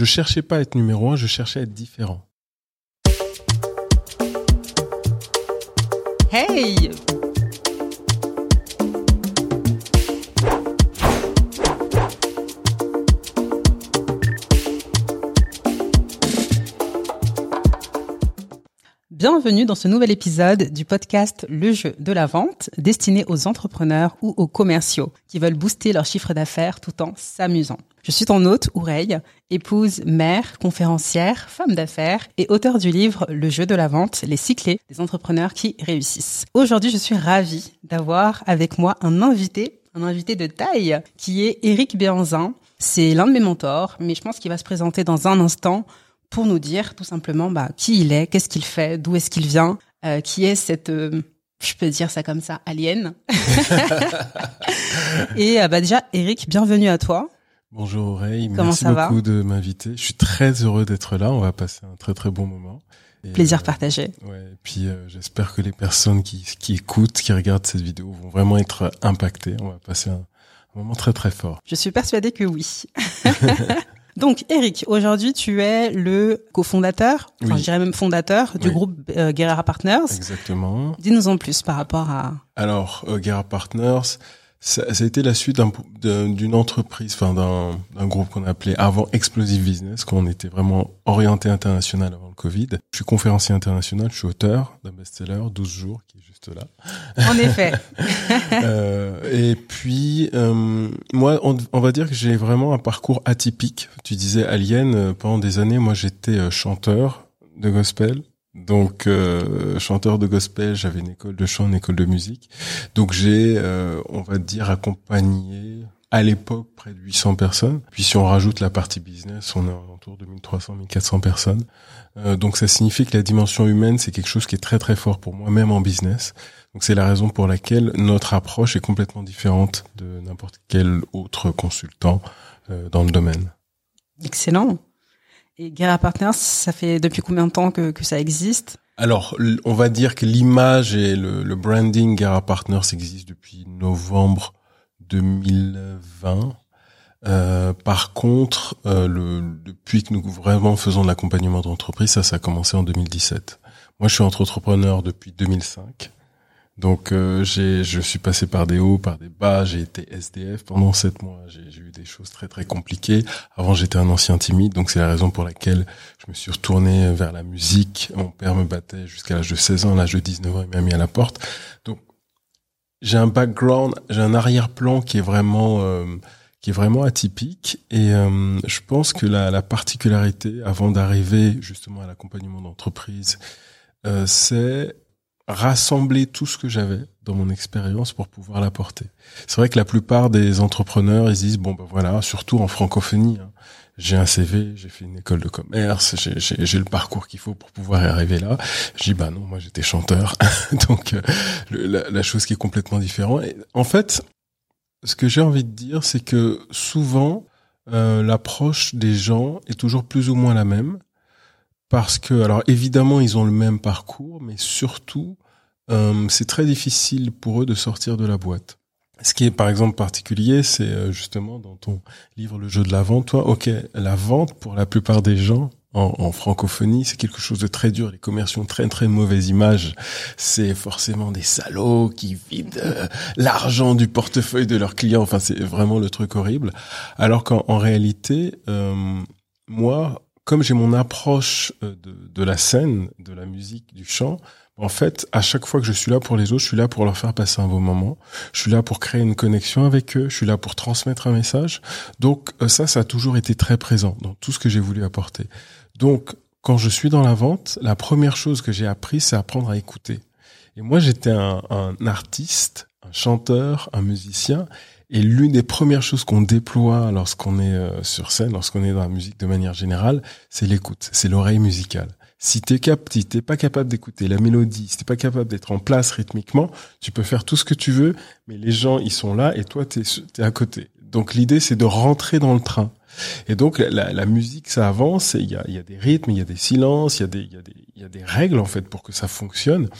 je cherchais pas à être numéro un, je cherchais à être différent. Hey Bienvenue dans ce nouvel épisode du podcast Le jeu de la vente, destiné aux entrepreneurs ou aux commerciaux qui veulent booster leur chiffre d'affaires tout en s'amusant. Je suis ton hôte, Oureille, épouse, mère, conférencière, femme d'affaires et auteur du livre Le jeu de la vente, les six clés des entrepreneurs qui réussissent. Aujourd'hui, je suis ravie d'avoir avec moi un invité, un invité de taille, qui est Eric Béanzin. C'est l'un de mes mentors, mais je pense qu'il va se présenter dans un instant pour nous dire tout simplement bah, qui il est, qu'est-ce qu'il fait, d'où est-ce qu'il vient, euh, qui est cette, euh, je peux dire ça comme ça, alien. et euh, bah déjà, Eric, bienvenue à toi. Bonjour Aurélie, merci beaucoup de m'inviter. Je suis très heureux d'être là, on va passer un très très bon moment. Plaisir partagé. Ouais, et puis j'espère que les personnes qui, qui écoutent, qui regardent cette vidéo vont vraiment être impactées. On va passer un, un moment très très fort. Je suis persuadée que oui. Donc, Eric, aujourd'hui, tu es le cofondateur, enfin, je dirais même fondateur du groupe euh, Guerrera Partners. Exactement. Dis-nous en plus par rapport à. Alors, euh, Guerrera Partners, ça, ça, a été la suite d'une entreprise, enfin d'un groupe qu'on appelait avant Explosive Business, quand on était vraiment orienté international avant le Covid. Je suis conférencier international, je suis auteur d'un best-seller, 12 jours, qui est juste là. En effet. euh, et puis, euh, moi, on, on, va dire que j'ai vraiment un parcours atypique. Tu disais Alien, euh, pendant des années, moi j'étais euh, chanteur de gospel, donc euh, chanteur de gospel, j'avais une école de chant, une école de musique. Donc j'ai, euh, on va dire, accompagné à l'époque près de 800 personnes. Puis si on rajoute la partie business, on est autour de 1300, 1400 personnes. Euh, donc ça signifie que la dimension humaine, c'est quelque chose qui est très très fort pour moi, même en business. Donc c'est la raison pour laquelle notre approche est complètement différente de n'importe quel autre consultant dans le domaine. Excellent. Et Guerra Partners, ça fait depuis combien de temps que, que ça existe? Alors, on va dire que l'image et le, le branding Guerra Partners existe depuis novembre 2020. Euh, par contre, euh, le, depuis que nous vraiment faisons de l'accompagnement d'entreprise, ça, ça a commencé en 2017. Moi, je suis entrepreneur depuis 2005. Donc euh, j'ai, je suis passé par des hauts, par des bas. J'ai été SDF pendant sept mois. J'ai, eu des choses très très compliquées. Avant j'étais un ancien timide, donc c'est la raison pour laquelle je me suis retourné vers la musique. Mon père me battait jusqu'à l'âge de 16 ans. À l'âge de 19 ans, il m'a mis à la porte. Donc j'ai un background, j'ai un arrière-plan qui est vraiment euh, qui est vraiment atypique. Et euh, je pense que la, la particularité, avant d'arriver justement à l'accompagnement d'entreprise, euh, c'est rassembler tout ce que j'avais dans mon expérience pour pouvoir l'apporter. C'est vrai que la plupart des entrepreneurs, ils disent, bon ben voilà, surtout en francophonie, hein, j'ai un CV, j'ai fait une école de commerce, j'ai le parcours qu'il faut pour pouvoir y arriver là. Je dis, bah non, moi j'étais chanteur, donc euh, la, la, chose qui est complètement différente. En fait, ce que j'ai envie de dire, c'est que souvent, euh, l'approche des gens est toujours plus ou moins la même parce que, alors évidemment, ils ont le même parcours, mais surtout, euh, c'est très difficile pour eux de sortir de la boîte. Ce qui est par exemple particulier, c'est euh, justement dans ton livre Le jeu de la vente, toi, ok, la vente pour la plupart des gens en, en francophonie, c'est quelque chose de très dur. Les commerciaux ont très très mauvaise image. C'est forcément des salauds qui vident euh, l'argent du portefeuille de leurs clients. Enfin, c'est vraiment le truc horrible. Alors qu'en réalité, euh, moi, comme j'ai mon approche de, de, la scène, de la musique, du chant, en fait, à chaque fois que je suis là pour les autres, je suis là pour leur faire passer un beau moment. Je suis là pour créer une connexion avec eux. Je suis là pour transmettre un message. Donc euh, ça, ça a toujours été très présent dans tout ce que j'ai voulu apporter. Donc, quand je suis dans la vente, la première chose que j'ai appris, c'est apprendre à écouter. Et moi, j'étais un, un artiste, un chanteur, un musicien, et l'une des premières choses qu'on déploie lorsqu'on est euh, sur scène, lorsqu'on est dans la musique de manière générale, c'est l'écoute, c'est l'oreille musicale. Si t'es cap, si t'es pas capable d'écouter la mélodie, si t'es pas capable d'être en place rythmiquement, tu peux faire tout ce que tu veux, mais les gens ils sont là et toi t'es es à côté. Donc l'idée c'est de rentrer dans le train. Et donc la, la musique, ça avance, il y a, y a, des rythmes, il y a des silences, il y a des, y, y a des règles en fait pour que ça fonctionne.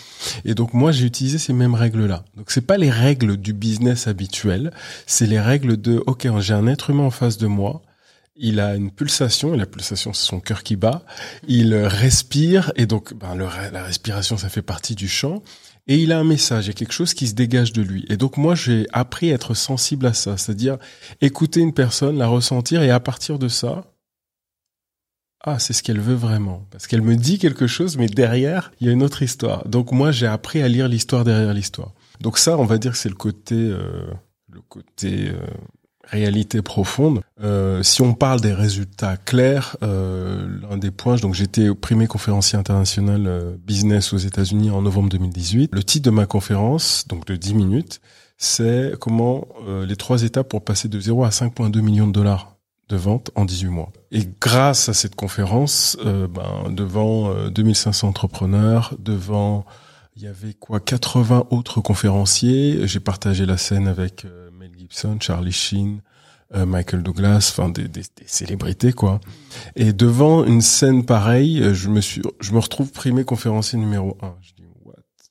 Et donc moi j'ai utilisé ces mêmes règles-là. Donc c'est pas les règles du business habituel, c'est les règles de ok j'ai un être humain en face de moi, il a une pulsation, et la pulsation c'est son cœur qui bat, il respire, et donc ben, la respiration ça fait partie du chant, et il a un message, il y a quelque chose qui se dégage de lui. Et donc moi j'ai appris à être sensible à ça, c'est-à-dire écouter une personne, la ressentir, et à partir de ça, ah, c'est ce qu'elle veut vraiment. Parce qu'elle me dit quelque chose, mais derrière, il y a une autre histoire. Donc moi, j'ai appris à lire l'histoire derrière l'histoire. Donc ça, on va dire que c'est le côté, euh, le côté euh, réalité profonde. Euh, si on parle des résultats clairs, l'un des points, donc j'étais primé conférencier international business aux États-Unis en novembre 2018. Le titre de ma conférence, donc de 10 minutes, c'est comment les trois étapes pour passer de 0 à 5,2 millions de dollars de vente en 18 mois. Et grâce à cette conférence, euh, ben, devant 2500 euh, entrepreneurs, devant il y avait quoi 80 autres conférenciers, j'ai partagé la scène avec euh, Gibson, Charlie Sheen, Michael Douglas, enfin des, célébrités quoi. Et devant une scène pareille, je me suis, je me retrouve primé conférencier numéro un. Je dis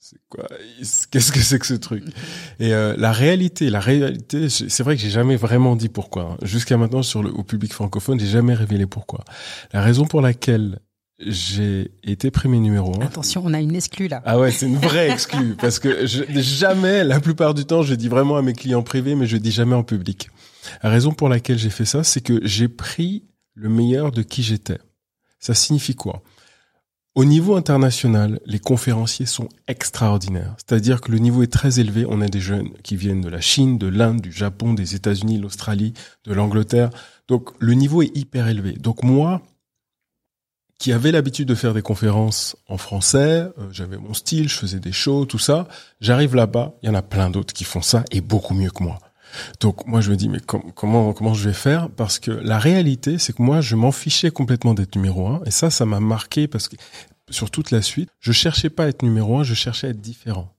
c'est quoi? Qu'est-ce que c'est que ce truc? Et euh, la réalité, la réalité, c'est vrai que j'ai jamais vraiment dit pourquoi. Hein. Jusqu'à maintenant, sur le au public francophone, j'ai jamais révélé pourquoi. La raison pour laquelle j'ai été premier numéro un. Attention, on a une exclue là. Ah ouais, c'est une vraie exclue parce que je, jamais, la plupart du temps, je dis vraiment à mes clients privés, mais je dis jamais en public. La raison pour laquelle j'ai fait ça, c'est que j'ai pris le meilleur de qui j'étais. Ça signifie quoi? Au niveau international, les conférenciers sont extraordinaires. C'est-à-dire que le niveau est très élevé. On a des jeunes qui viennent de la Chine, de l'Inde, du Japon, des États-Unis, l'Australie, de l'Angleterre. Donc le niveau est hyper élevé. Donc moi, qui avais l'habitude de faire des conférences en français, euh, j'avais mon style, je faisais des shows, tout ça. J'arrive là-bas, il y en a plein d'autres qui font ça et beaucoup mieux que moi. Donc moi je me dis mais comment comment je vais faire? Parce que la réalité c'est que moi je m'en fichais complètement d'être numéro un et ça ça m'a marqué parce que sur toute la suite je cherchais pas à être numéro un je cherchais à être différent.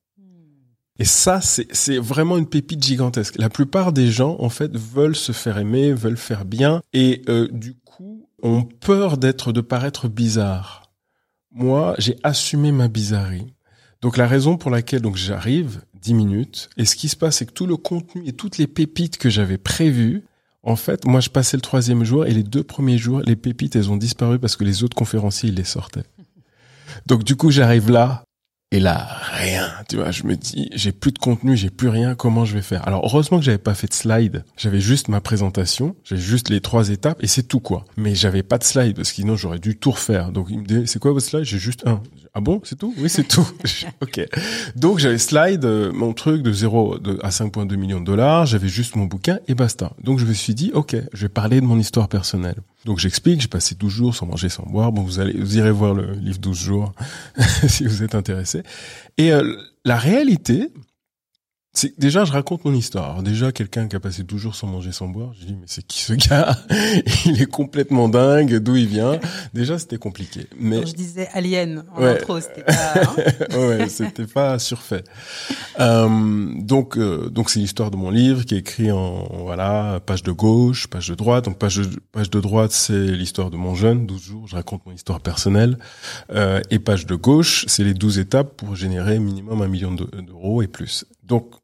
Et ça, c'est vraiment une pépite gigantesque. La plupart des gens, en fait, veulent se faire aimer, veulent faire bien, et euh, du coup, ont peur d'être, de paraître bizarre. Moi, j'ai assumé ma bizarrerie. Donc la raison pour laquelle donc j'arrive, 10 minutes. Et ce qui se passe, c'est que tout le contenu et toutes les pépites que j'avais prévues, en fait, moi, je passais le troisième jour et les deux premiers jours, les pépites, elles ont disparu parce que les autres conférenciers, ils les sortaient. Donc, du coup, j'arrive là, et là, rien, tu vois, je me dis, j'ai plus de contenu, j'ai plus rien, comment je vais faire? Alors, heureusement que j'avais pas fait de slide. J'avais juste ma présentation, j'avais juste les trois étapes et c'est tout quoi. Mais j'avais pas de slide parce que sinon j'aurais dû tout refaire. Donc, il me dit, c'est quoi votre slide? J'ai juste un. Ah bon, c'est tout? Oui, c'est tout. ok. Donc, j'avais slide euh, mon truc de 0 à 5,2 millions de dollars, j'avais juste mon bouquin et basta. Donc, je me suis dit, ok, je vais parler de mon histoire personnelle. Donc j'explique, j'ai passé 12 jours sans manger, sans boire. Bon, vous allez, vous irez voir le livre 12 jours si vous êtes intéressé. Et euh, la réalité, c'est déjà je raconte mon histoire. Alors déjà quelqu'un qui a passé 12 jours sans manger sans boire, je dis mais c'est qui ce gars Il est complètement dingue, d'où il vient Déjà c'était compliqué. Mais Quand je disais alien en intro, c'était pas hein Ouais, c'était pas surfait. Euh, donc euh, donc c'est l'histoire de mon livre qui est écrit en voilà, page de gauche, page de droite. Donc page de page de droite, c'est l'histoire de mon jeune, 12 jours, je raconte mon histoire personnelle euh, et page de gauche, c'est les 12 étapes pour générer minimum un million d'euros et plus. Donc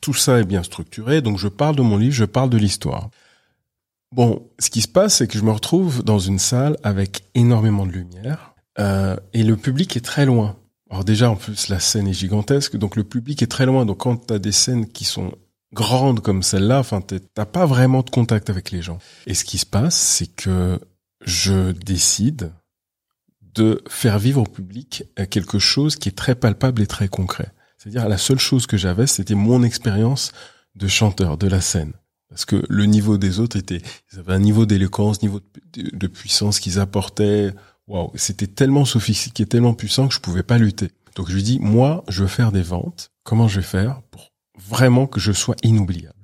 tout ça est bien structuré, donc je parle de mon livre, je parle de l'histoire. Bon, ce qui se passe, c'est que je me retrouve dans une salle avec énormément de lumière euh, et le public est très loin. Alors déjà, en plus, la scène est gigantesque, donc le public est très loin. Donc quand tu as des scènes qui sont grandes comme celle-là, enfin, t'as pas vraiment de contact avec les gens. Et ce qui se passe, c'est que je décide de faire vivre au public quelque chose qui est très palpable et très concret. C'est-à-dire la seule chose que j'avais, c'était mon expérience de chanteur, de la scène. Parce que le niveau des autres était, ils avaient un niveau d'éloquence, niveau de, puissance qu'ils apportaient. Waouh, c'était tellement sophistiqué, tellement puissant que je pouvais pas lutter. Donc je lui dis, moi, je veux faire des ventes. Comment je vais faire pour vraiment que je sois inoubliable?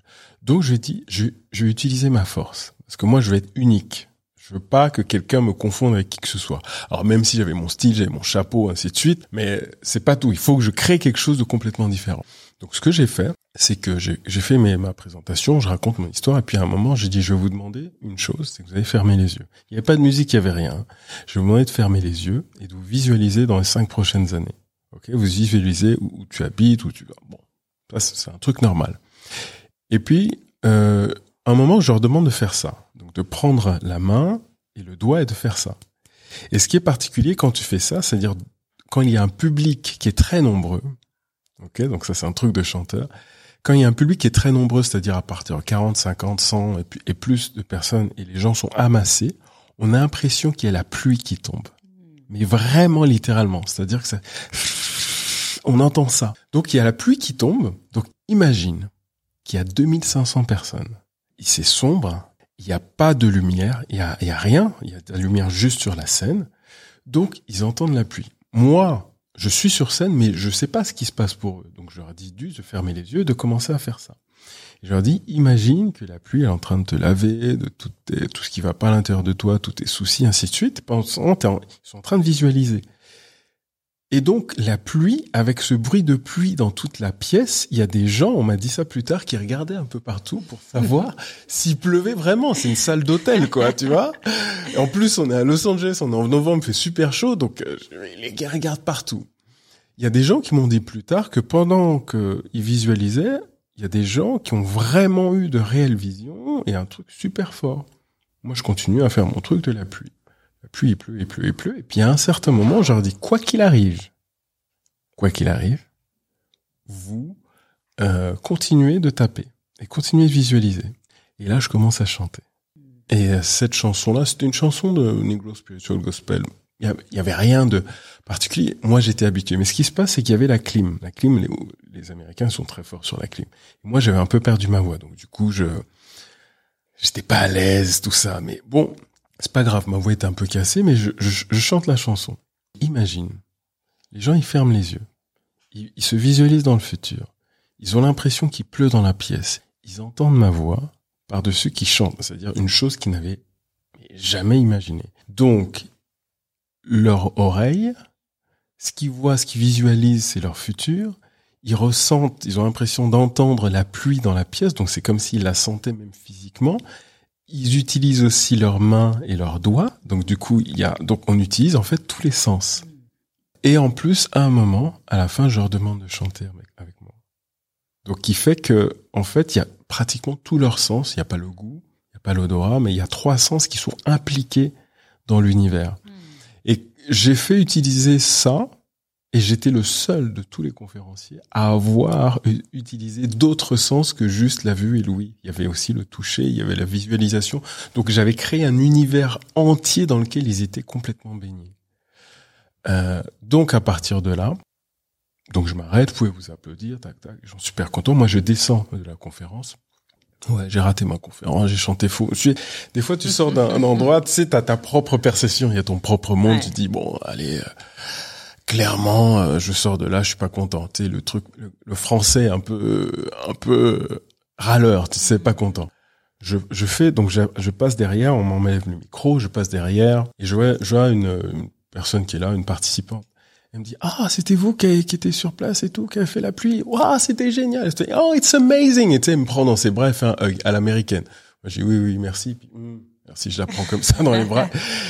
Donc je lui dis, je, je vais utiliser ma force. Parce que moi, je vais être unique. Je veux pas que quelqu'un me confonde avec qui que ce soit. Alors même si j'avais mon style, j'avais mon chapeau, ainsi de suite, mais c'est pas tout. Il faut que je crée quelque chose de complètement différent. Donc ce que j'ai fait, c'est que j'ai fait mes, ma présentation, je raconte mon histoire, et puis à un moment, j'ai dit, je vais vous demander une chose, c'est que vous allez fermer les yeux. Il n'y avait pas de musique, il n'y avait rien. Je vais vous demander de fermer les yeux et de vous visualiser dans les cinq prochaines années. Ok, vous visualisez où, où tu habites, où tu vas. Bon, ça c'est un truc normal. Et puis, euh, un moment, je leur demande de faire ça. Donc, de prendre la main et le doigt et de faire ça. Et ce qui est particulier quand tu fais ça, c'est-à-dire quand il y a un public qui est très nombreux, ok, donc ça c'est un truc de chanteur, quand il y a un public qui est très nombreux, c'est-à-dire à partir de 40, 50, 100 et, et plus de personnes et les gens sont amassés, on a l'impression qu'il y a la pluie qui tombe. Mais vraiment littéralement, c'est-à-dire que ça, on entend ça. Donc il y a la pluie qui tombe. Donc imagine qu'il y a 2500 personnes. C'est sombre, il n'y a pas de lumière, il y a, y a rien, il y a de la lumière juste sur la scène. Donc ils entendent la pluie. Moi, je suis sur scène, mais je sais pas ce qui se passe pour eux. Donc je leur dis du de fermer les yeux, de commencer à faire ça. je leur dis, imagine que la pluie est en train de te laver, de tout, tout ce qui va pas à l'intérieur de toi, tous tes soucis, ainsi de suite. Ils sont en train de visualiser. Et donc la pluie, avec ce bruit de pluie dans toute la pièce, il y a des gens, on m'a dit ça plus tard, qui regardaient un peu partout pour savoir s'il pleuvait vraiment. C'est une salle d'hôtel, quoi, tu vois. Et en plus, on est à Los Angeles, on est en novembre, il fait super chaud, donc euh, les gars regardent partout. Il y a des gens qui m'ont dit plus tard que pendant qu'ils visualisaient, il y a des gens qui ont vraiment eu de réelles visions et un truc super fort. Moi, je continue à faire mon truc de la pluie. Pluie, il pleut, il pleut, il pleut. Et puis à un certain moment, je leur dis, quoi qu'il arrive, quoi qu'il arrive, vous euh, continuez de taper et continuez de visualiser. Et là, je commence à chanter. Et euh, cette chanson-là, c'était une chanson de Negro Spiritual Gospel. Il y avait rien de particulier. Moi, j'étais habitué. Mais ce qui se passe, c'est qu'il y avait la clim. La clim, les, Américains sont très forts sur la clim. Moi, j'avais un peu perdu ma voix. Donc, du coup, je j'étais pas à l'aise, tout ça. Mais bon, c'est pas grave, ma voix est un peu cassée, mais je, chante la chanson. Imagine, les gens ils ferment les yeux, ils, se visualisent dans le futur, ils ont l'impression qu'il pleut dans la pièce, ils entendent ma voix par-dessus qui chante, c'est-à-dire une chose qu'ils n'avaient jamais imaginé. Donc, leur oreille, ce qu'ils voient, ce qu'ils visualisent, c'est leur futur. Ils ressentent, ils ont l'impression d'entendre la pluie dans la pièce, donc c'est comme s'ils la sentaient même physiquement ils utilisent aussi leurs mains et leurs doigts. Donc du coup, il y a donc on utilise en fait tous les sens. Et en plus, à un moment, à la fin, je leur demande de chanter avec moi. Donc qui fait que en fait, il y a pratiquement tous leurs sens. Il n'y a pas le goût, il n'y a pas l'odorat, mais il y a trois sens qui sont impliqués dans l'univers. Hmm. Et j'ai fait utiliser ça et j'étais le seul de tous les conférenciers à avoir utilisé d'autres sens que juste la vue et l'ouïe. Il y avait aussi le toucher, il y avait la visualisation. Donc j'avais créé un univers entier dans lequel ils étaient complètement baignés. Euh, donc à partir de là, donc je m'arrête, vous pouvez vous applaudir, tac tac, j'en suis super content. Moi je descends de la conférence. Ouais, j'ai raté ma conférence, j'ai chanté faux. des fois, tu sors d'un endroit, tu sais, t'as ta propre perception, il y a ton propre monde, tu dis, bon, allez, euh, clairement, euh, je sors de là, je suis pas content. Tu le truc, le, français un peu, un peu râleur, tu sais, pas content. Je, je fais donc je, je passe derrière, on m'enlève le micro, je passe derrière et je vois, une, personne qui est là, une participante. Elle me dit ah c'était vous qui, qui était sur place et tout qui a fait la pluie. Waouh c'était génial. oh it's amazing et tu sais elle me prend dans ses fait un hug à l'américaine. J'ai oui oui merci. Hmm. Si je la prends comme ça dans les bras.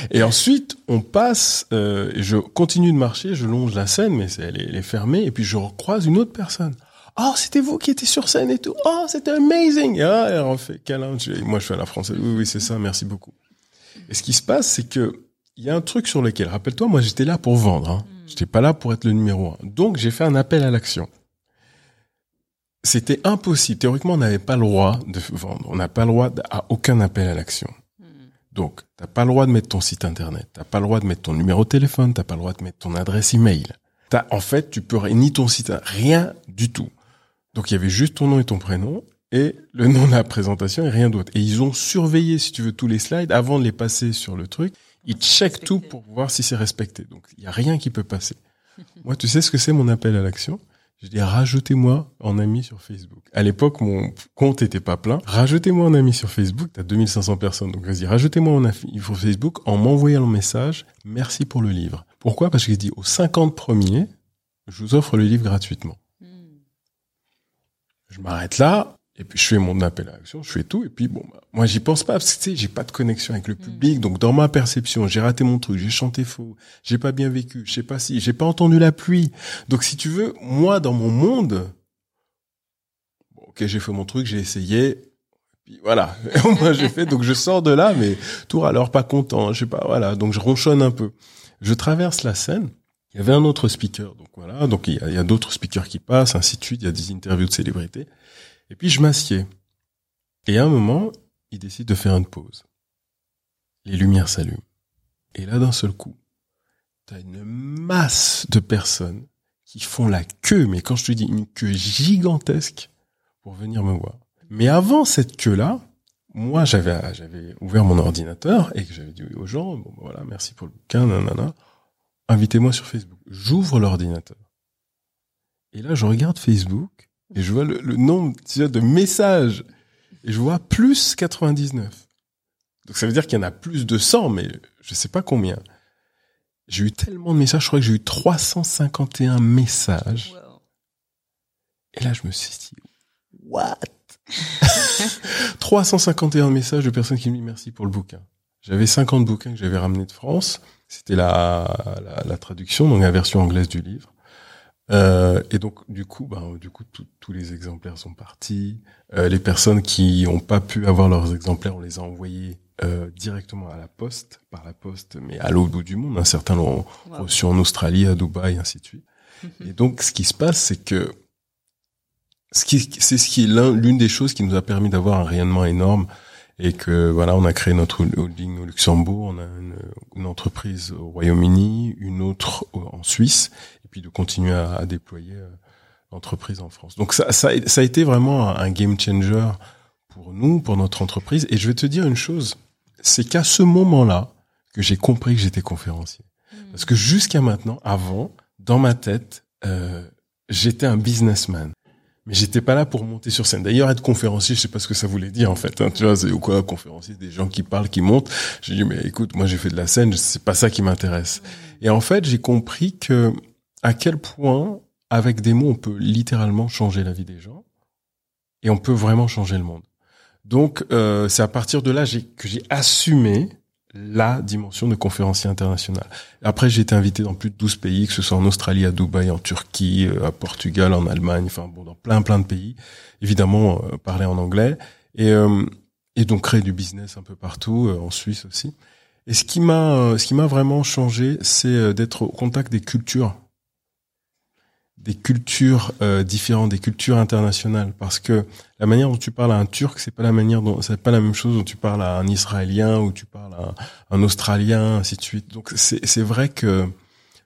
Et ensuite, on passe, euh, je continue de marcher, je longe la scène, mais elle est, fermée, et puis je recroise une autre personne. Oh, c'était vous qui étiez sur scène et tout. Oh, c'était amazing. Ah, elle en fait câlin. Moi, je fais à la française. Oui, oui, c'est ça. Merci beaucoup. Et ce qui se passe, c'est que il y a un truc sur lequel, rappelle-toi, moi, j'étais là pour vendre. Hein. Mm. J'étais pas là pour être le numéro un. Donc, j'ai fait un appel à l'action. C'était impossible. Théoriquement, on n'avait pas le droit de vendre. On n'a pas le droit à aucun appel à l'action. Donc, t'as pas le droit de mettre ton site internet, t'as pas le droit de mettre ton numéro de téléphone, t'as pas le droit de mettre ton adresse email. T'as, en fait, tu peux ni ton site, rien du tout. Donc, il y avait juste ton nom et ton prénom et le nom de la présentation et rien d'autre. Et ils ont surveillé, si tu veux, tous les slides avant de les passer sur le truc. Ils checkent tout pour voir si c'est respecté. Donc, il y a rien qui peut passer. Moi, tu sais ce que c'est mon appel à l'action? Je dis rajoutez-moi en ami sur Facebook. À l'époque, mon compte était pas plein. Rajoutez-moi en ami sur Facebook. T'as 2500 personnes. Donc vas-y, rajoutez-moi en ami sur Facebook en m'envoyant le message. Merci pour le livre. Pourquoi? Parce que j'ai dit aux 50 premiers, je vous offre le livre gratuitement. Hmm. Je m'arrête là. Et puis je fais mon appel à l'action, je fais tout, et puis bon, bah, moi j'y pense pas parce que tu sais, j'ai pas de connexion avec le mm. public, donc dans ma perception, j'ai raté mon truc, j'ai chanté faux, j'ai pas bien vécu, je sais pas si, j'ai pas entendu la pluie. Donc si tu veux, moi dans mon monde, ok, j'ai fait mon truc, j'ai essayé, Puis voilà, moi j'ai fait, donc je sors de là, mais tour alors pas content, je sais pas, voilà, donc je ronchonne un peu. Je traverse la scène, il y avait un autre speaker, donc voilà, donc il y a, d'autres speakers qui passent, ainsi de suite, il y a des interviews de célébrités, et puis je m'assieds. Et à un moment, il décide de faire une pause. Les lumières s'allument. Et là, d'un seul coup, t'as une masse de personnes qui font la queue, mais quand je te dis une queue gigantesque, pour venir me voir. Mais avant cette queue-là, moi, j'avais, j'avais ouvert mon ordinateur et que j'avais dit aux gens, bon, voilà, merci pour le bouquin, nanana, invitez-moi sur Facebook. J'ouvre l'ordinateur. Et là, je regarde Facebook et je vois le, nombre de messages et je vois plus 99. Donc ça veut dire qu'il y en a plus de 100, mais je sais pas combien. J'ai eu tellement de messages, je crois que j'ai eu 351 messages. Et là, je me suis dit, what? 351 messages de personnes qui me disent merci pour le bouquin. J'avais 50 bouquins que j'avais ramenés de France. C'était la, la, traduction, donc la version anglaise du livre. Euh, et donc du coup, ben, du coup, tous les exemplaires sont partis. Euh, les personnes qui n'ont pas pu avoir leurs exemplaires, on les a envoyés euh, directement à la poste, par la poste, mais à l'autre bout du monde. Un certain l'ont reçu en Australie, à Dubaï, ainsi de suite. Et donc, ce qui se passe, c'est que c'est ce qui est l'une des choses qui nous a permis d'avoir un rayonnement énorme et que voilà, on a créé notre holding au Luxembourg, on a une, entreprise au Royaume-Uni, une autre en Suisse, puis de continuer à, déployer euh, l'entreprise en France. Donc ça, ça, ça, a été vraiment un game changer pour nous, pour notre entreprise. Et je vais te dire une chose, c'est qu'à ce moment-là que j'ai compris que j'étais conférencier. Hmm. Parce que jusqu'à maintenant, avant, dans ma tête, euh, j'étais un businessman mais j'étais pas là pour monter sur scène. D'ailleurs, être conférencier, je sais pas ce que ça voulait dire en fait. Hein, tu vois, c'est quoi conférencier Des gens qui parlent, qui montent. J'ai dit mais écoute, moi j'ai fait de la scène, c'est pas ça qui m'intéresse. Et en fait, j'ai compris que à quel point avec des mots on peut littéralement changer la vie des gens et on peut vraiment changer le monde. Donc euh, c'est à partir de là que j'ai assumé la dimension de conférencier international. Après, j'ai été invité dans plus de 12 pays, que ce soit en Australie, à Dubaï, en Turquie, euh, à Portugal, en Allemagne, enfin bon, dans plein plein de pays. Évidemment, euh, parler en anglais et euh, et donc créer du business un peu partout, en Suisse aussi. Et ce qui m'a ce qui m'a vraiment changé, c'est d'être au contact des cultures des cultures euh, différentes, des cultures internationales, parce que la manière dont tu parles à un Turc, c'est pas la manière dont c'est pas la même chose dont tu parles à un Israélien ou tu parles à un, Australien, ainsi de suite. Donc c'est c'est vrai que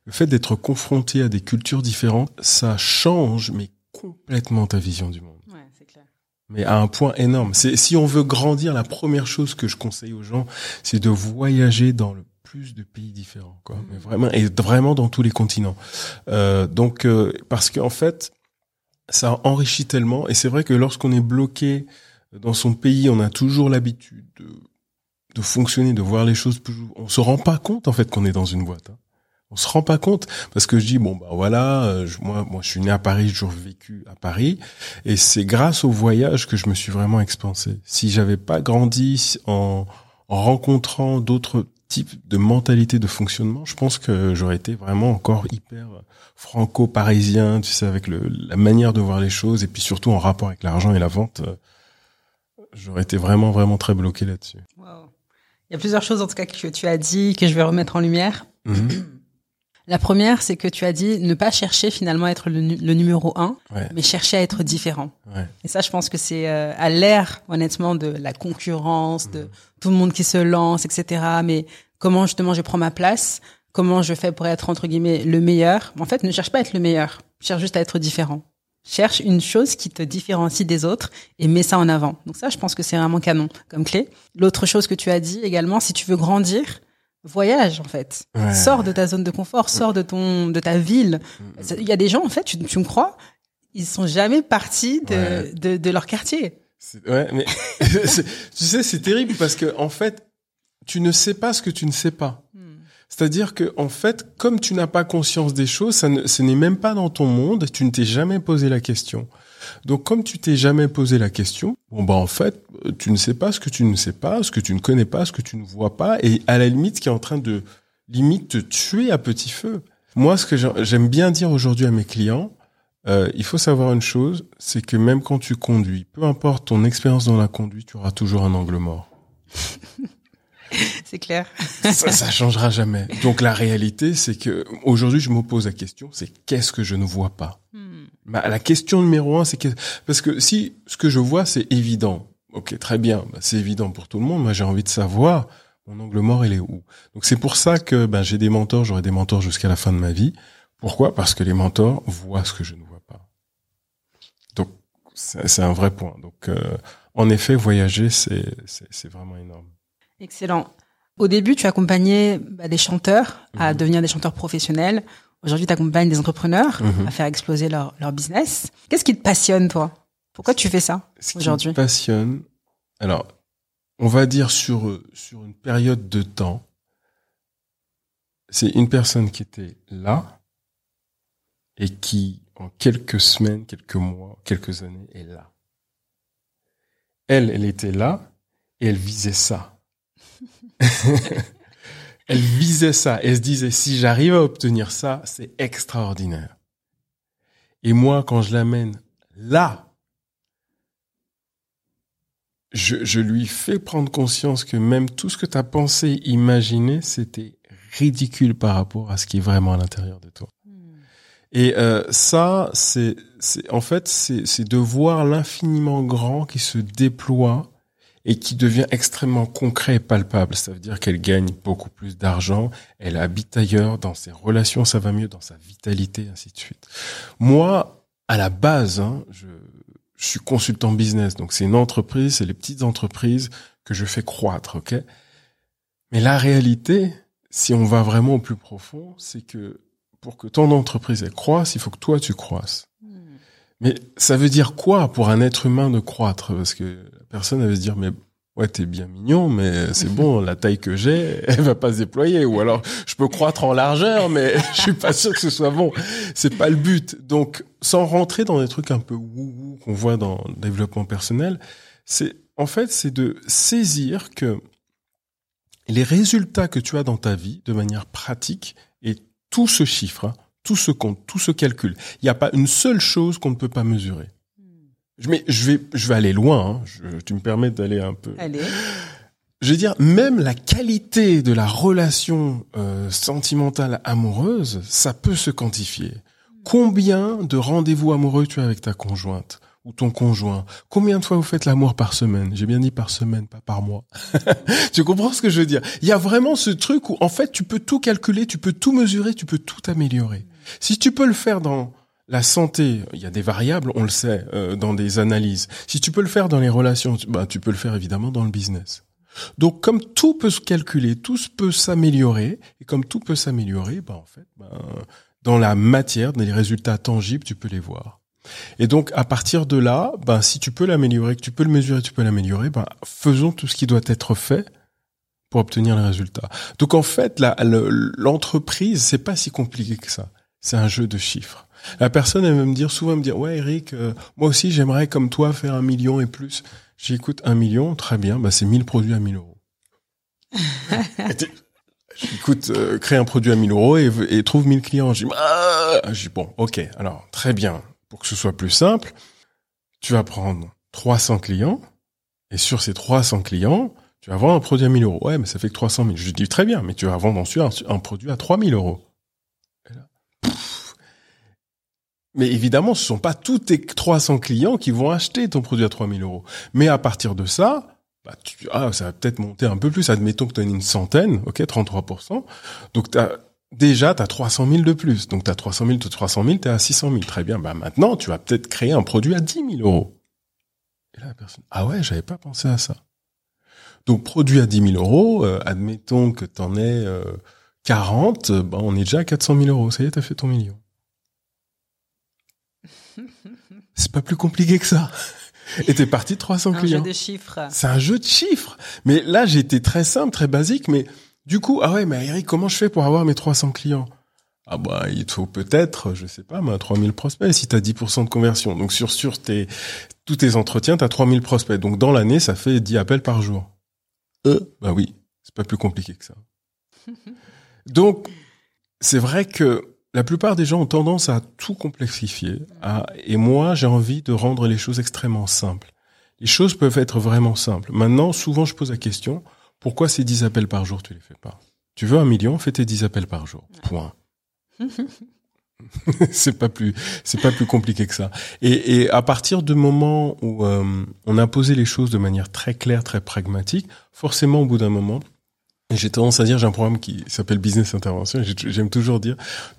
le fait d'être confronté à des cultures différentes, ça change mais complètement ta vision du monde. Ouais, c'est clair. Mais à un point énorme. C'est si on veut grandir, la première chose que je conseille aux gens, c'est de voyager dans le plus de pays différents, quoi. Mais vraiment, et vraiment dans tous les continents. Euh, donc, euh, parce qu'en fait, ça enrichit tellement. Et c'est vrai que lorsqu'on est bloqué dans son pays, on a toujours l'habitude de, de fonctionner, de voir les choses plus. On se rend pas compte en fait qu'on est dans une boîte. Hein. On se rend pas compte parce que je dis bon bah voilà, euh, moi moi je suis né à Paris, j'ai vécu à Paris et c'est grâce au voyage que je me suis vraiment expansé. Si j'avais pas grandi en, en rencontrant d'autres type de mentalité de fonctionnement, je pense que j'aurais été vraiment encore hyper franco-parisien, tu sais, avec le, la manière de voir les choses et puis surtout en rapport avec l'argent et la vente, euh, j'aurais été vraiment, vraiment très bloqué là-dessus. Il y a plusieurs choses en tout cas que tu as dit que je vais remettre en lumière. Mhm. La première, c'est que tu as dit ne pas chercher finalement à être le, numéro un, mais chercher à être différent. Et ça, je pense que c'est euh, à l'ère, honnêtement, de la concurrence, de tout le monde qui se lance, etc. Mais comment justement je prends ma place? Comment je fais pour être entre guillemets le meilleur? En fait, ne cherche pas à être le meilleur. Cherche juste à être différent. Cherche une chose qui te différencie des autres et mets ça en avant. Donc ça, je pense que c'est vraiment canon comme clé. L'autre chose que tu as dit également, si tu veux grandir, voyage en fait. Sors de ta zone de confort, sors de ton de ta ville. Il y a des gens en fait, tu, tu me crois, ils sont jamais partis de de, de, leur quartier. Ouais, mais tu sais, c'est terrible parce que en fait, tu ne sais pas ce que tu ne sais pas. Hmm. C'est-à-dire que en fait, comme tu n'as pas conscience des choses, ça ne, ce n'est même pas dans ton monde, tu ne t'es jamais posé la question. Donc comme tu t'es jamais posé la question, bon bah en fait, tu ne sais pas ce que tu ne sais pas, ce que tu ne connais pas, ce que tu ne vois pas, et à la limite qui est en train de limite te tuer à petit feu. Moi, ce que j'aime bien dire aujourd'hui à mes clients, euh, il faut savoir une chose, c'est que même quand tu conduis, peu importe ton expérience dans la conduite, tu auras toujours un angle mort. c'est clair. ça, ça changera jamais. Donc la réalité, c'est que aujourd'hui, je me pose la question, c'est qu'est-ce que je ne vois pas? Hmm. Bah, La question numéro un, c'est que parce que si ce que je vois, c'est évident, ok, très bien, bah, c'est évident pour tout le monde. Moi, j'ai envie de savoir mon angle mort, il est où? Donc c'est pour ça que ben, j'ai des mentors, j'aurai des mentors jusqu'à la fin de ma vie. Pourquoi? Parce que les mentors voient ce que je ne vois pas. Donc c'est un vrai point. Donc euh, en effet, voyager, c'est vraiment énorme. Excellent. Au début, tu accompagnais bah, des chanteurs à mhm. devenir des chanteurs professionnels. Aujourd'hui, tu accompagnes des entrepreneurs mhm. à faire exploser leur, leur business. Qu'est-ce qui te passionne, toi? Pourquoi tu fais ça aujourd'hui? passionne, alors on va dire sur, sur une période de temps, c'est une personne qui était là et qui, en quelques semaines, quelques mois, quelques années, est là. Elle, elle était là et elle visait ça. elle visait ça. Elle se disait, si j'arrive à obtenir ça, c'est extraordinaire. Et moi, quand je l'amène là, je, je, lui fais prendre conscience que même tout ce que tu as pensé, imaginé, c'était ridicule par rapport à ce qui est vraiment à l'intérieur de toi. Hmm. Et euh, ça, c'est, en fait, c'est de voir l'infiniment grand qui se déploie et qui devient extrêmement concret et palpable. Ça veut dire qu'elle gagne beaucoup plus d'argent, elle habite ailleurs, dans ses relations ça va mieux, dans sa vitalité, ainsi de suite. Moi, à la base, hein, je, je suis consultant business, donc c'est une entreprise, c'est les petites entreprises que je fais croître, ok? Mais la réalité, si on va vraiment au plus profond, c'est que pour que ton entreprise elle croisse, il faut que toi tu croisses. Hmm. Mais ça veut dire quoi pour un être humain de croître? Parce que personne va se dire mais ouais t'es bien mignon mais c'est bon la taille que j'ai elle va pas se déployer. Ou alors je peux croître en largeur mais je suis pas sûr que ce soit bon. C'est pas le but. Donc sans rentrer dans des trucs un peu wou qu'on voit dans le développement personnel c'est en fait c'est de saisir que les résultats que tu as dans ta vie de manière pratique et tout se chiffre hein, tout se compte tout se calcule il n'y a pas une seule chose qu'on ne peut pas mesurer mais je vais, je vais aller loin. Hein. Je, tu me permets d'aller un peu. Allez. Je veux dire, même la qualité de la relation euh, sentimentale amoureuse, ça peut se quantifier. Combien de rendez-vous amoureux tu as avec ta conjointe ou ton conjoint? Combien de fois vous faites l'amour par semaine? J'ai bien dit par semaine, pas par mois. tu comprends ce que je veux dire? Il y a vraiment ce truc où, en fait, tu peux tout calculer, tu peux tout mesurer, tu peux tout améliorer. Si tu peux le faire dans la santé, il y a des variables, on le sait, euh, dans des analyses. Si tu peux le faire dans les relations, bah, tu peux le faire évidemment dans le business. Donc, comme tout peut se calculer, tout peut s'améliorer, et comme tout peut s'améliorer, bah, en fait, bah, dans la matière, dans les résultats tangibles, tu peux les voir. Et donc, à partir de là, bah, si tu peux l'améliorer, que tu peux le mesurer, tu peux l'améliorer, bah, faisons tout ce qui doit être fait pour obtenir les résultats. Donc, en fait, l'entreprise, c'est pas si compliqué que ça. C'est un jeu de chiffres. La personne, elle va me dire souvent, me dire, ouais, Eric, euh, moi aussi, j'aimerais comme toi faire un million et plus. J'écoute un million, très bien, bah c'est 1000 produits à 1000 euros. J'écoute, euh, crée un produit à 1000 euros et, et trouve 1000 clients. Dis, ah! bon, ok, alors, très bien. Pour que ce soit plus simple, tu vas prendre 300 clients et sur ces 300 clients, tu vas vendre un produit à 1000 euros. Ouais, mais ça fait que 300 000. Je dis, très bien, mais tu vas vendre ensuite un, un produit à 3000 euros. Mais évidemment, ce sont pas tous tes 300 clients qui vont acheter ton produit à 3000 euros. Mais à partir de ça, bah, tu, ah, ça va peut-être monter un peu plus. Admettons que tu as une centaine, ok, 33%. Donc, as, déjà, tu as 300 000 de plus. Donc, tu as 300 000, tu 300 000, tu es à 600 000. Très bien. Bah, maintenant, tu vas peut-être créer un produit à 10 000 euros. Et là, la personne, ah ouais, j'avais pas pensé à ça. Donc, produit à 10 000 euros, euh, admettons que tu en aies euh, 40, bah, on est déjà à 400 000 euros. Ça y est, tu as fait ton million. C'est pas plus compliqué que ça. Et t'es parti de 300 clients. C'est un jeu de chiffres. C'est un jeu de chiffres. Mais là, j'ai été très simple, très basique. Mais du coup, ah ouais, mais Eric, comment je fais pour avoir mes 300 clients? Ah bah, il te faut peut-être, je sais pas, 3000 prospects si t'as 10% de conversion. Donc sur sur tes tous tes entretiens, t'as 3000 prospects. Donc dans l'année, ça fait 10 appels par jour. Euh, bah oui, c'est pas plus compliqué que ça. Donc c'est vrai que la plupart des gens ont tendance à tout complexifier. et moi, j'ai envie de rendre les choses extrêmement simples. Les choses peuvent être vraiment simples. Maintenant, souvent, je pose la question, pourquoi ces 10 appels par jour, tu les fais pas? Tu veux un million, fais tes 10 appels par jour. Point. c'est pas plus, c'est pas plus compliqué que ça. Et, et à partir du moment où euh, on a posé les choses de manière très claire, très pragmatique, forcément, au bout d'un moment, j'ai tendance à dire, j'ai un programme qui s'appelle Business Intervention. J'aime toujours dire,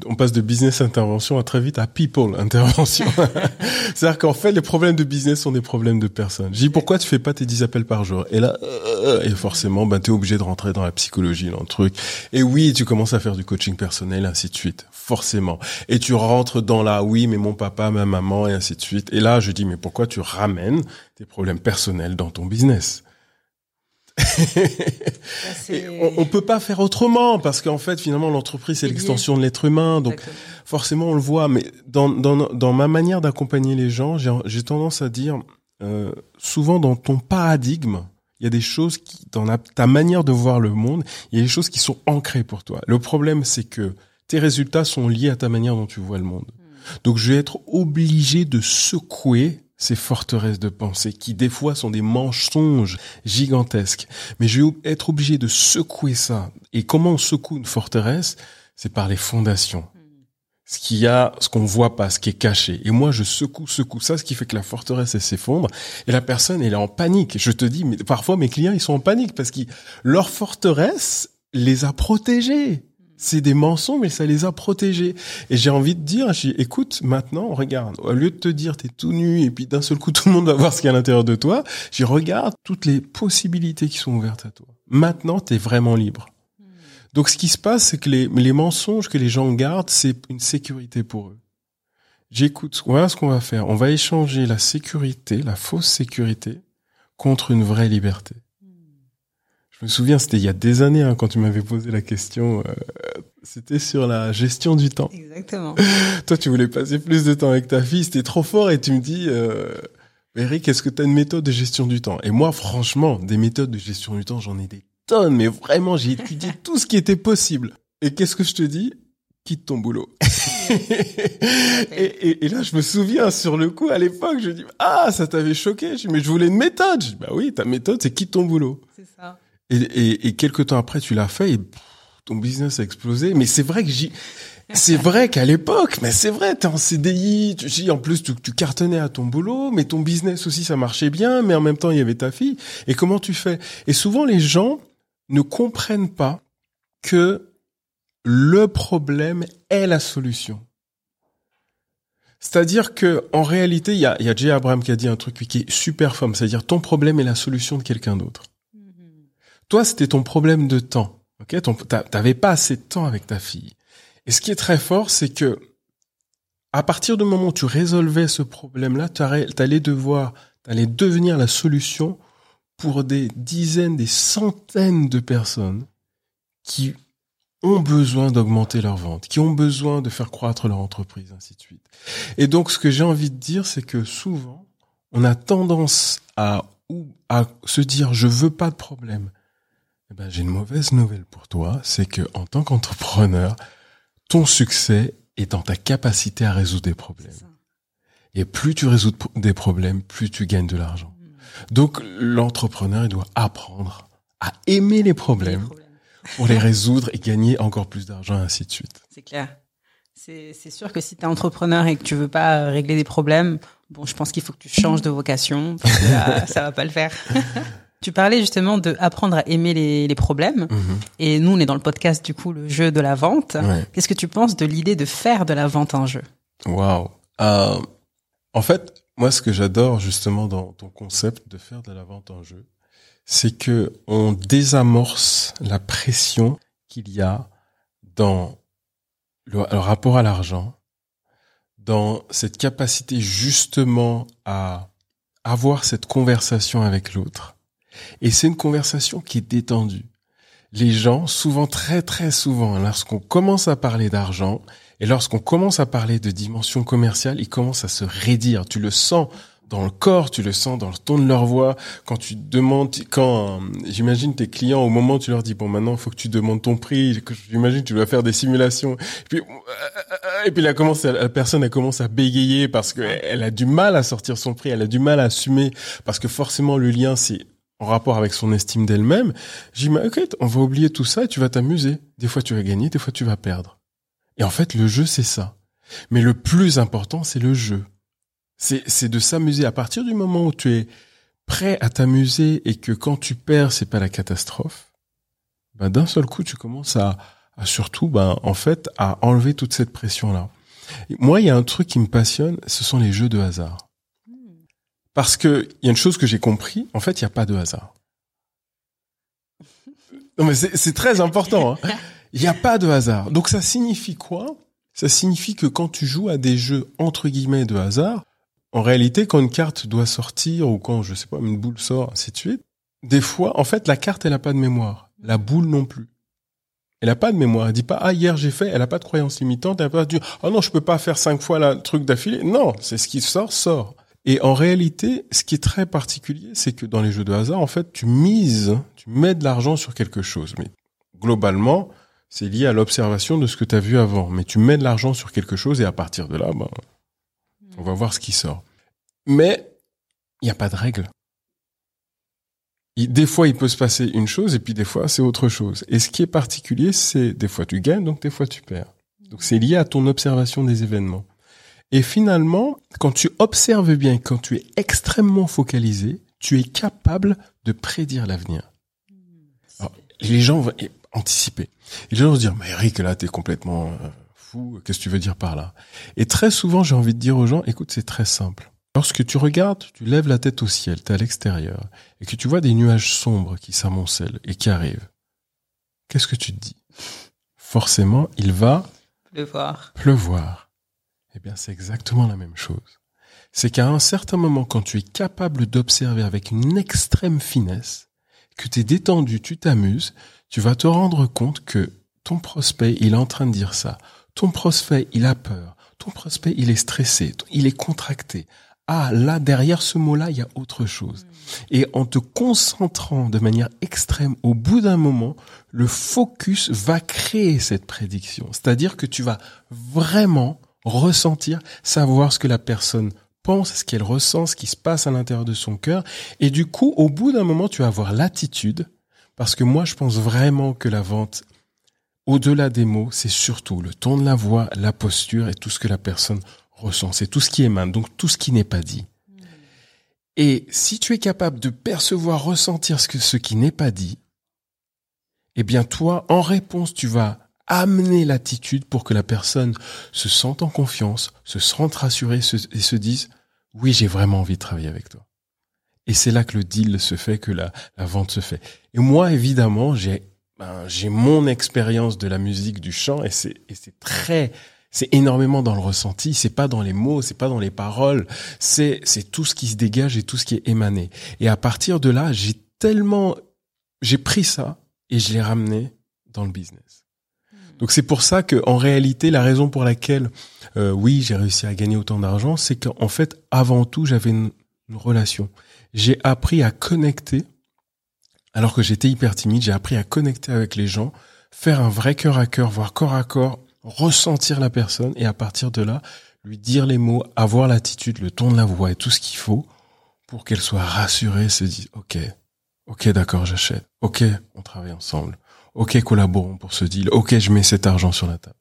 on passe de Business Intervention à très vite à People Intervention. C'est-à-dire qu'en fait, les problèmes de business sont des problèmes de personnes. Je dis, pourquoi tu fais pas tes 10 appels par jour? Et là, euh, et forcément, ben, tu es obligé de rentrer dans la psychologie, dans le truc. Et oui, tu commences à faire du coaching personnel, ainsi de suite. Forcément. Et tu rentres dans la, oui, mais mon papa, ma maman, et ainsi de suite. Et là, je dis, mais pourquoi tu ramènes tes problèmes personnels dans ton business? on, on peut pas faire autrement parce qu'en fait finalement l'entreprise c'est l'extension de l'être humain donc forcément on le voit mais dans dans, dans ma manière d'accompagner les gens j'ai tendance à dire euh, souvent dans ton paradigme il y a des choses qui dans ta manière de voir le monde il y a des choses qui sont ancrées pour toi. Le problème c'est que tes résultats sont liés à ta manière dont tu vois le monde. Hmm. donc je vais être obligé de secouer ces forteresses de pensée qui des fois sont des mensonges gigantesques. Mais je vais être obligé de secouer ça. Et comment on secoue une forteresse? C'est par les fondations. Ce qu'il y a, ce qu'on voit pas, ce qui est caché. Et moi, je secoue, secoue ça, ce qui fait que la forteresse, s'effondre. Et la personne, elle est en panique. Je te dis, mais parfois, mes clients, ils sont en panique parce que leur forteresse les a protégés c'est des mensonges, mais ça les a protégés. Et j'ai envie de dire, écoute, maintenant, regarde, au lieu de te dire t'es tout nu et puis d'un seul coup tout le monde va voir ce qu'il y a à l'intérieur de toi, j'y regarde toutes les possibilités qui sont ouvertes à toi. Maintenant, t'es vraiment libre. Donc ce qui se passe, c'est que les, les mensonges que les gens gardent, c'est une sécurité pour eux. J'écoute, voilà ce qu'on va faire. On va échanger la sécurité, la fausse sécurité, contre une vraie liberté. Je me souviens, c'était il y a des années hein, quand tu m'avais posé la question. Euh, c'était sur la gestion du temps. Exactement. Toi, tu voulais passer plus de temps avec ta fille, c'était trop fort, et tu me dis, euh, Eric, est-ce que tu as une méthode de gestion du temps? Et moi, franchement, des méthodes de gestion du temps, j'en ai des tonnes, mais vraiment, j'ai étudié tout ce qui était possible. Et qu'est-ce que je te dis? Quitte ton boulot. et, et, là, je me souviens sur le coup, à l'époque, je dis ah, ça t'avait choqué. Je dis, mais je voulais une méthode. Je dis, bah oui, ta méthode, c'est quitte ton boulot. C'est ça. Et, et, et quelques temps après, tu l'as fait et ton business a explosé. Mais c'est vrai que j'y, c'est vrai qu'à l'époque, mais c'est vrai, t'es en CDI, tu, en plus tu, tu, cartonnais à ton boulot, mais ton business aussi ça marchait bien, mais en même temps il y avait ta fille. Et comment tu fais? Et souvent les gens ne comprennent pas que le problème est la solution. C'est-à-dire que en réalité, il y a, y a Jay Abraham qui a dit un truc qui est super femme, c'est-à-dire ton problème est la solution de quelqu'un d'autre. Toi, c'était ton problème de temps. Ok, t'avais pas assez de temps avec ta fille. Et ce qui est très fort, c'est que à partir du moment où tu résolvais ce problème-là, tu allais devoir, allais devenir la solution pour des dizaines, des centaines de personnes qui ont besoin d'augmenter leur vente, qui ont besoin de faire croître leur entreprise, ainsi de suite. Et donc, ce que j'ai envie de dire, c'est que souvent, on a tendance à, à se dire, je veux pas de problème. Eh ben, j'ai une mauvaise nouvelle pour toi, c'est que en tant qu'entrepreneur, ton succès est dans ta capacité à résoudre des problèmes. Et plus tu résous des problèmes, plus tu gagnes de l'argent. Hmm. Donc l'entrepreneur, il doit apprendre à aimer les problèmes, pour les résoudre et gagner encore plus d'argent, ainsi de suite. C'est clair. C'est sûr que si tu es entrepreneur et que tu veux pas régler des problèmes, bon, je pense qu'il faut que tu changes de vocation. Parce ça va pas le faire. Tu parlais justement de apprendre à aimer les, les problèmes. Mhm. Et nous, on est dans le podcast, du coup, le jeu de la vente. Qu'est-ce que tu penses de l'idée de faire de la vente un jeu? Waouh euh, En fait, moi, ce que j'adore justement dans ton concept de faire de la vente un jeu, c'est que on désamorce la pression qu'il y a dans le rapport à l'argent, dans cette capacité justement à avoir cette conversation avec l'autre et c'est une conversation qui est détendue. Les gens, souvent, très très souvent, lorsqu'on commence à parler d'argent et lorsqu'on commence à parler de dimension commerciale, ils commencent à se raidir. Tu le sens dans le corps, tu le sens dans le ton de leur voix. Quand tu demandes, quand j'imagine tes clients, au moment où tu leur dis bon maintenant il faut que tu demandes ton prix, j'imagine tu dois faire des simulations. Et puis et puis la, commence, la personne elle commence à bégayer parce que elle a du mal à sortir son prix, elle a du mal à assumer parce que forcément le lien c'est en rapport avec son estime d'elle-même. J'ai dit, ok, on va oublier tout ça et tu vas t'amuser. Des fois tu vas gagner, des fois tu vas perdre. Et en fait le jeu c'est ça. Mais le plus important c'est le jeu. C'est de s'amuser à partir du moment où tu es prêt à t'amuser et que quand tu perds c'est pas la catastrophe. Ben d'un seul coup tu commences à surtout, ben, en fait, à enlever toute cette pression-là. Moi, il y a un truc qui me passionne, ce sont les jeux de hasard. Parce que il y a une chose que j'ai compris, en fait, il n'y a pas de hasard. Non, mais c'est très important. Hein. Il n'y a pas de hasard. Donc ça signifie quoi? Ça signifie que quand tu joues à des jeux entre guillemets de hasard, en réalité, quand une carte doit sortir ou quand, je sais pas, une boule sort, ainsi de suite, des fois, en fait, la carte, elle n'a pas de mémoire. La boule non plus. Elle a pas de mémoire. Elle dit pas ah hier j'ai fait. Elle a pas de croyance limitante. Elle a pas dit oh non je peux pas faire cinq fois le truc d'affilée. Non, c'est ce qui sort sort. Et en réalité, ce qui est très particulier, c'est que dans les jeux de hasard, en fait, tu mises, tu mets de l'argent sur quelque chose. Mais globalement, c'est lié à l'observation de ce que tu as vu avant. Mais tu mets de l'argent sur quelque chose et à partir de là, ben, on va voir ce qui sort. Mais il n'y a pas de règle des fois, il peut se passer une chose et puis des fois, c'est autre chose. Et ce qui est particulier, c'est des fois tu gagnes, donc des fois tu perds. Donc c'est lié à ton observation des événements. Et finalement, quand tu observes bien, quand tu es extrêmement focalisé, tu es capable de prédire l'avenir. Les gens vont anticiper. Les gens vont se dire, mais Eric, là, t'es complètement euh, fou. Qu'est-ce que tu veux dire par là? Et très souvent, j'ai envie de dire aux gens, écoute, c'est très simple. Lorsque tu regardes, tu lèves la tête au ciel, tu es à l'extérieur, et que tu vois des nuages sombres qui s'amoncellent et qui arrivent, qu'est-ce que tu te dis? Forcément, il va pleuvoir. Pleuvoir. Eh bien, c'est exactement la même chose. C'est qu'à un certain moment, quand tu es capable d'observer avec une extrême finesse, que tu es détendu, tu t'amuses, tu vas te rendre compte que ton prospect, il est en train de dire ça. Ton prospect, il a peur. Ton prospect, il est stressé. Il est contracté ah là derrière ce mot-là, il y a autre chose. Et en te concentrant de manière extrême, au bout d'un moment, le focus va créer cette prédiction. C'est-à-dire que tu vas vraiment ressentir, savoir ce que la personne pense, ce qu'elle ressent, ce qui se passe à l'intérieur de son cœur. Et du coup, au bout d'un moment, tu vas avoir l'attitude, parce que moi, je pense vraiment que la vente, au-delà des mots, c'est surtout le ton de la voix, la posture et tout ce que la personne ressent, c'est tout ce qui émane, donc tout ce qui n'est pas dit. Et si tu es capable de percevoir, ressentir ce, que, ce qui n'est pas dit, eh bien toi, en réponse, tu vas amener l'attitude pour que la personne se sente en confiance, se sente rassurée et se dise, oui, j'ai vraiment envie de travailler avec toi. Et c'est là que le deal se fait, que la, vente se fait. Et moi, évidemment, j'ai ben, j'ai mon expérience de la musique, du chant, et c'est très c'est énormément dans le ressenti, c'est pas dans les mots, c'est pas dans les paroles, c'est c'est tout ce qui se dégage et tout ce qui est émané. Et à partir de là, j'ai tellement j'ai pris ça et je l'ai ramené dans le business. Donc c'est pour ça que en réalité la raison pour laquelle euh, oui j'ai réussi à gagner autant d'argent, c'est qu'en fait avant tout j'avais une, relation. J'ai appris à connecter alors que j'étais hyper timide. J'ai appris à connecter avec les gens, faire un vrai cœur à cœur, voir corps à corps ressentir la personne et à partir de là, lui dire les mots, avoir l'attitude, le ton de la voix et tout ce qu'il faut pour qu'elle soit rassurée, se dise, OK, OK, d'accord, j'achète. OK, on travaille ensemble. OK, collaborons pour ce deal. OK, je mets cet argent sur la table.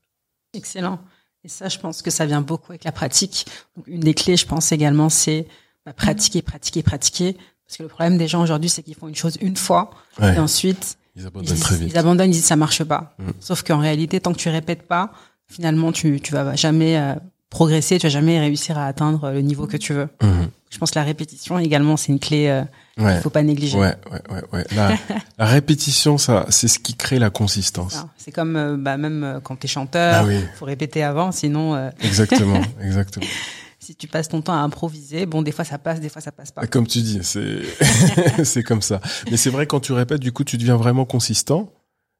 Excellent. Et ça, je pense que ça vient beaucoup avec la pratique. Donc, une des clés, je pense également, c'est bah, pratiquer, pratiquer, pratiquer. Parce que le problème des gens aujourd'hui, c'est qu'ils font une chose une fois et ensuite ils abandonnent très vite. Ils abandonnent, ils disent ça marche pas. Mm. Sauf qu'en réalité, tant que tu répètes pas, finalement, tu tu vas jamais euh, progresser, tu vas jamais réussir à atteindre le niveau que tu veux. Mm-hmm. Je pense que la répétition également, c'est une clet euh, ouais. qu'il faut pas négliger. Ouais, ouais, ouais, ouais. La, la répétition, ça, c'est ce qui crée la consistance. C'est comme euh, bah, même euh, quand tu es chanteur, il ah faut répéter avant, sinon. Exactement, exactement si tu passes ton temps à improviser, bon, des fois ça passe, des fois ça passe pas. Comme tu dis, c'est c'est comme ça. Mais c'est vrai quand tu répètes, du coup, tu deviens vraiment consistant.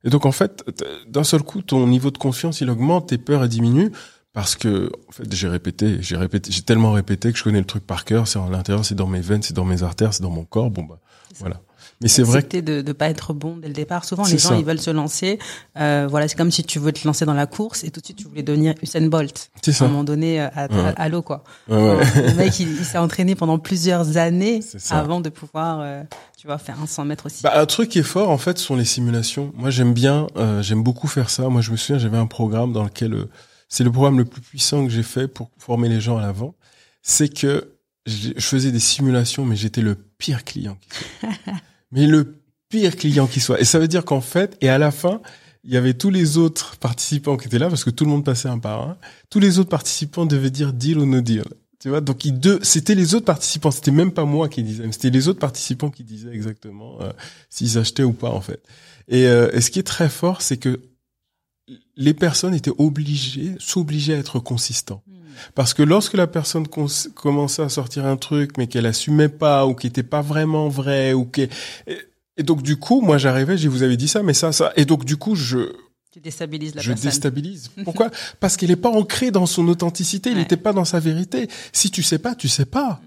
Et donc en fait, d'un seul coup, ton niveau de confiance il augmente, tes peurs diminuent parce que en fait j'ai répété, j'ai répété, j'ai tellement répété que je connais le truc par cœur. C'est en l'intérieur, c'est dans mes veines, c'est dans mes artères, c'est dans mon corps. Bon bah voilà. Mais c'est vrai de ne pas être bon dès le départ. Souvent, les gens, ça. ils veulent se lancer. Euh, voilà, c'est comme si tu veux te lancer dans la course et tout de suite, tu voulais devenir Usain Bolt. c'est À un ça. moment donné, euh, à, à, Ouais. à l'eau, quoi. Ouais, le mec, il, il s'est entraîné pendant plusieurs années ça. avant de pouvoir, euh, tu vois, faire un 100 mètres aussi. Bah, un truc qui est fort, en fait, sont les simulations. Moi, j'aime bien, euh, j'aime beaucoup faire ça. Moi, je me souviens, j'avais un programme dans lequel, c'est le programme le plus puissant que j'ai fait pour former les gens à l'avant. C'est que je faisais des simulations, mais j'étais le pire client qui soit. mais le pire client qui soit. Et ça veut dire qu'en fait, et à la fin, il y avait tous les autres participants qui étaient là parce que tout le monde passait un par un. Tous les autres participants devaient dire deal ou no deal. Tu vois, donc ils deux, c'était les autres participants. C'était même pas moi qui disais, mais c'était les autres participants qui disaient exactement euh, s'ils achetaient ou pas en fait. Et, euh, et ce qui est très fort, c'est que les personnes étaient obligées, s'obligeaient à être consistants. Hmm. Parce que lorsque la personne commençait à sortir un truc, mais qu'elle assumait pas, ou qui était pas vraiment vrai, ou qui, et, et donc du coup, moi j'arrivais, je vous avez dit ça, mais ça, ça, et donc du coup, je, Tu déstabilises la je personne. déstabilise. Pourquoi? Parce qu'elle est pas ancrée dans son authenticité, il n'était pas dans sa vérité. Si tu sais pas, tu sais pas.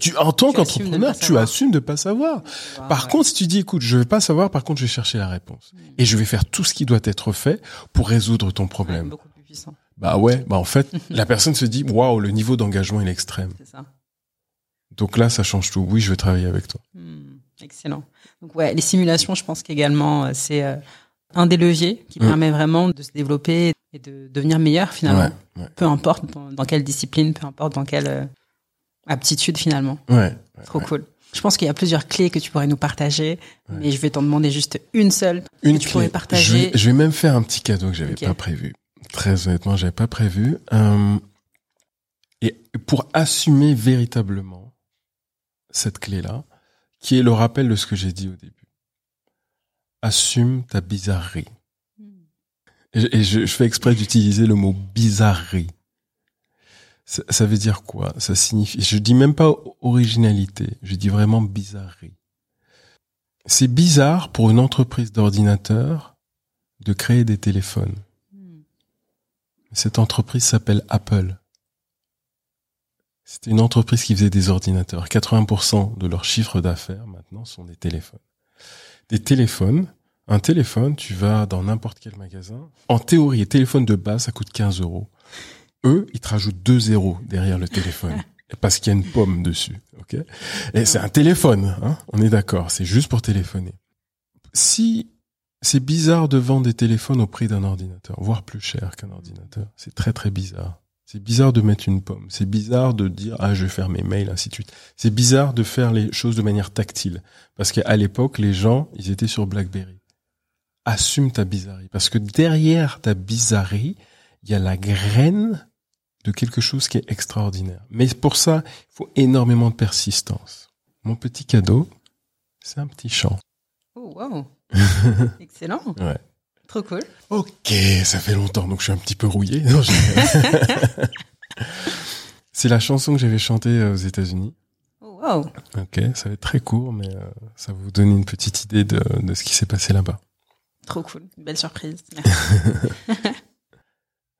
Tu, en tant Tu assumes de ne qu'entrepreneur, pas tu savoir. assumes de pas savoir. Ah, Par ouais. contre, si tu dis, écoute, je vais pas savoir, par contre, je vais chercher la réponse. Mm. Et je vais faire tout ce qui doit être fait pour résoudre ton problème. beaucoup plus puissant, Bah ouais, bah en fait, la personne se dit, waouh, le niveau d'engagement il est extrême. c'est ça. Donc là, ça change tout. Oui, je vais travailler avec toi. Hmm, excellent. Donc ouais, les simulations, je pense qu'également euh, c'est euh, un des leviers qui Mm. permet vraiment de se développer et de devenir meilleur finalement. Ouais, ouais, Peu importe dans, dans quelle discipline, peu importe dans quelle euh, aptitude finalement. ouais. Trop ouais. cool. Je pense qu'il y a plusieurs clés que tu pourrais nous partager, Ouais. mais je vais t'en demander juste une seule Une que tu clé. pourrais Je partager. vais, je vais même faire un petit cadeau que j'avais Ok. pas prévu. Très honnêtement, j'avais pas prévu. Euh, et pour assumer véritablement cette clé-là, qui est le rappel de ce que j'ai dit au début. Assume ta bizarrerie. Et, je- et je, je fais exprès d'utiliser le mot bizarrerie. Ça, ça veut dire quoi? Ça signifie. Je dis même pas originalité. Je dis vraiment bizarrerie. C'est bizarre pour une entreprise d'ordinateurs de créer des téléphones. Hmm. Cette entreprise s'appelle Apple. C'était une entreprise qui faisait des ordinateurs. 80% de leur chiffre d'affaires maintenant sont des téléphones. Des téléphones. Un téléphone, tu vas dans n'importe quel magasin. En théorie, un téléphone de base, ça coûte 15 euros. Eux, ils te rajoutent 2 zéros derrière le téléphone. Parce qu'il y a une pomme dessus. ok? Et c'est un téléphone. Hein On est d'accord. C'est juste pour téléphoner. Si c'est bizarre de vendre des téléphones au prix d'un ordinateur, voire plus cher qu'un ordinateur, c'est très très bizarre. C'est bizarre de mettre une pomme. C'est bizarre de dire ah je vais faire mes mails ainsi de suite. C'est bizarre de faire les choses de manière tactile parce qu'à l'époque les gens ils étaient sur BlackBerry. Assume ta bizarrerie parce que derrière ta bizarrerie il y a la graine de quelque chose qui est extraordinaire. Mais pour ça il faut énormément de persistance. Mon petit cadeau c'est un petit chant. Oh wow, excellent, Ouais. trop cool. Ok, ça fait longtemps, donc je suis un petit peu rouillé. C'est la chanson que j'avais chantée euh, aux États-Unis. Oh wow, Ok, ça va être très court, mais euh, ça va vous donner une petite idée de, de ce qui s'est passé là-bas. trop cool, belle surprise. Merci.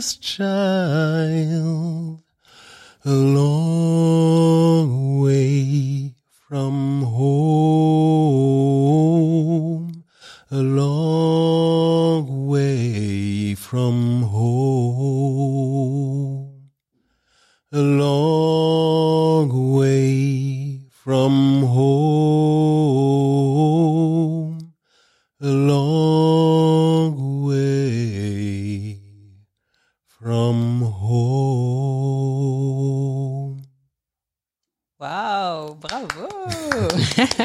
child, a long way from home, a long way from home, a long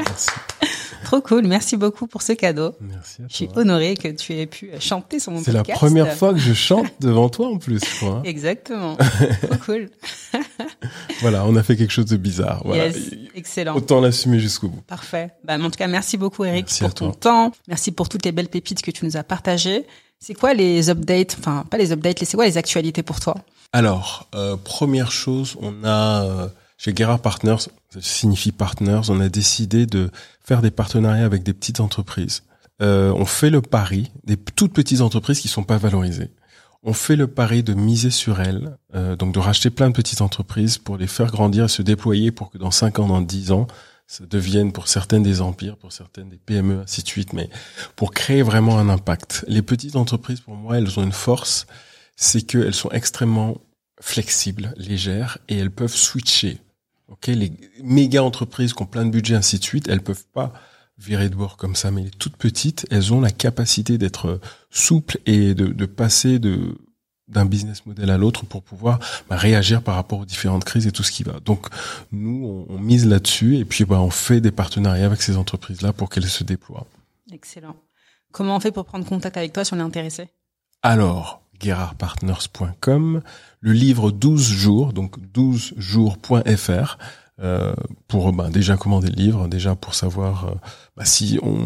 Merci. Trop cool. Merci beaucoup pour ce cadeau. Merci à Je suis honorée que tu aies pu chanter sur mon C'est la première fois que je chante devant toi en plus. Exactement. Trop cool. Voilà, on a fait quelque chose de bizarre. Voilà. Yes. Excellent. Autant l'assumer jusqu'au bout. Parfait. Bah, en tout cas, merci beaucoup, Eric, Merci pour ton temps. Merci pour toutes les belles pépites que tu nous as partagées. C'est quoi les updates, enfin, pas les updates, c'est quoi les actualités pour toi? Alors, euh, première chose, on a euh, chez Guerra Partners, ça signifie partners, on a décidé de faire des partenariats avec des petites entreprises. Euh, on fait le pari des toutes petites entreprises qui sont pas valorisées. On fait le pari de miser sur elles, euh, donc de racheter plein de petites entreprises pour les faire grandir et se déployer pour que dans 5 ans, dans 10 ans, ça devienne pour certaines des empires, pour certaines des PME, ainsi de suite, mais pour créer vraiment un impact. Les petites entreprises, pour moi, elles ont une force, c'est qu'elles sont extrêmement flexibles, légères, et elles peuvent switcher. Ok, les méga entreprises qui ont plein de budget, ainsi de suite, elles peuvent pas virer de bord comme ça, mais les toutes petites, elles ont la capacité d'être souples et de, de passer de d'un business model à l'autre pour pouvoir bah, réagir par rapport aux différentes crises et tout ce qui va. Donc nous, on, on mise là-dessus et puis bah, on fait des partenariats avec ces entreprises-là pour qu'elles se déploient. Excellent. Comment on fait pour prendre contact avec toi si on est intéressé? Alors, guerardpartners.com, le livre 12 jours, donc 12jours.fr, euh, pour ben, déjà commander le livre, déjà pour savoir euh, bah, si on,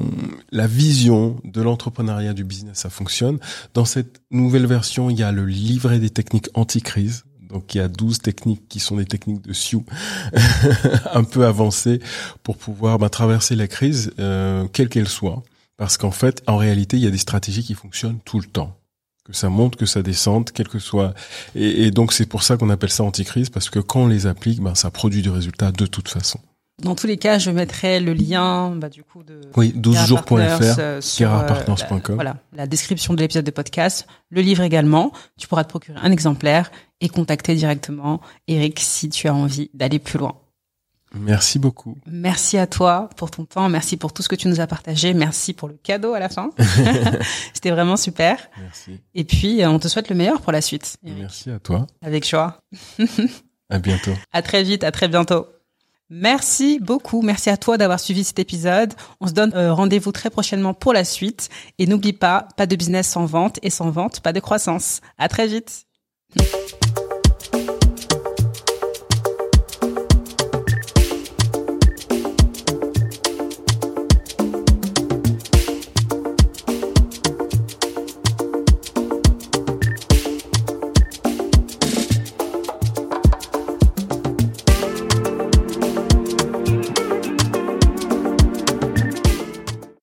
la vision de l'entrepreneuriat du business, ça fonctionne. Dans cette nouvelle version, il y a le livret des techniques anti-crise. Donc il y a 12 techniques qui sont des techniques de Sioux un peu avancées pour pouvoir ben, traverser la crise, euh, quelle qu'elle soit. Parce qu'en fait, en réalité, il y a des stratégies qui fonctionnent tout le temps que ça monte, que ça descende, quel que soit. Et, et donc c'est pour ça qu'on appelle ça anticrise, parce que quand on les applique, ben ça produit du résultat de toute façon. Dans tous les cas, je mettrai le lien, bah, du coup, de Oui, 12jours.fr, euh, sur, euh, la- Voilà, la description de l'épisode de podcast, le livre également. Tu pourras te procurer un exemplaire et contacter directement Eric si tu as envie d'aller plus loin. Merci beaucoup. Merci à toi pour ton temps, merci pour tout ce que tu nous as partagé, merci pour le cadeau à la fin. C'était vraiment super. Merci. Et puis, euh, on te souhaite le meilleur pour la suite. Eric. Merci à toi. Avec joie. À bientôt. À très vite, à très bientôt. Merci beaucoup. Merci à toi d'avoir suivi cet épisode. On se donne euh, rendez-vous très prochainement pour la suite. Et n'oublie pas, pas de business sans vente et sans vente, pas de croissance. À très vite.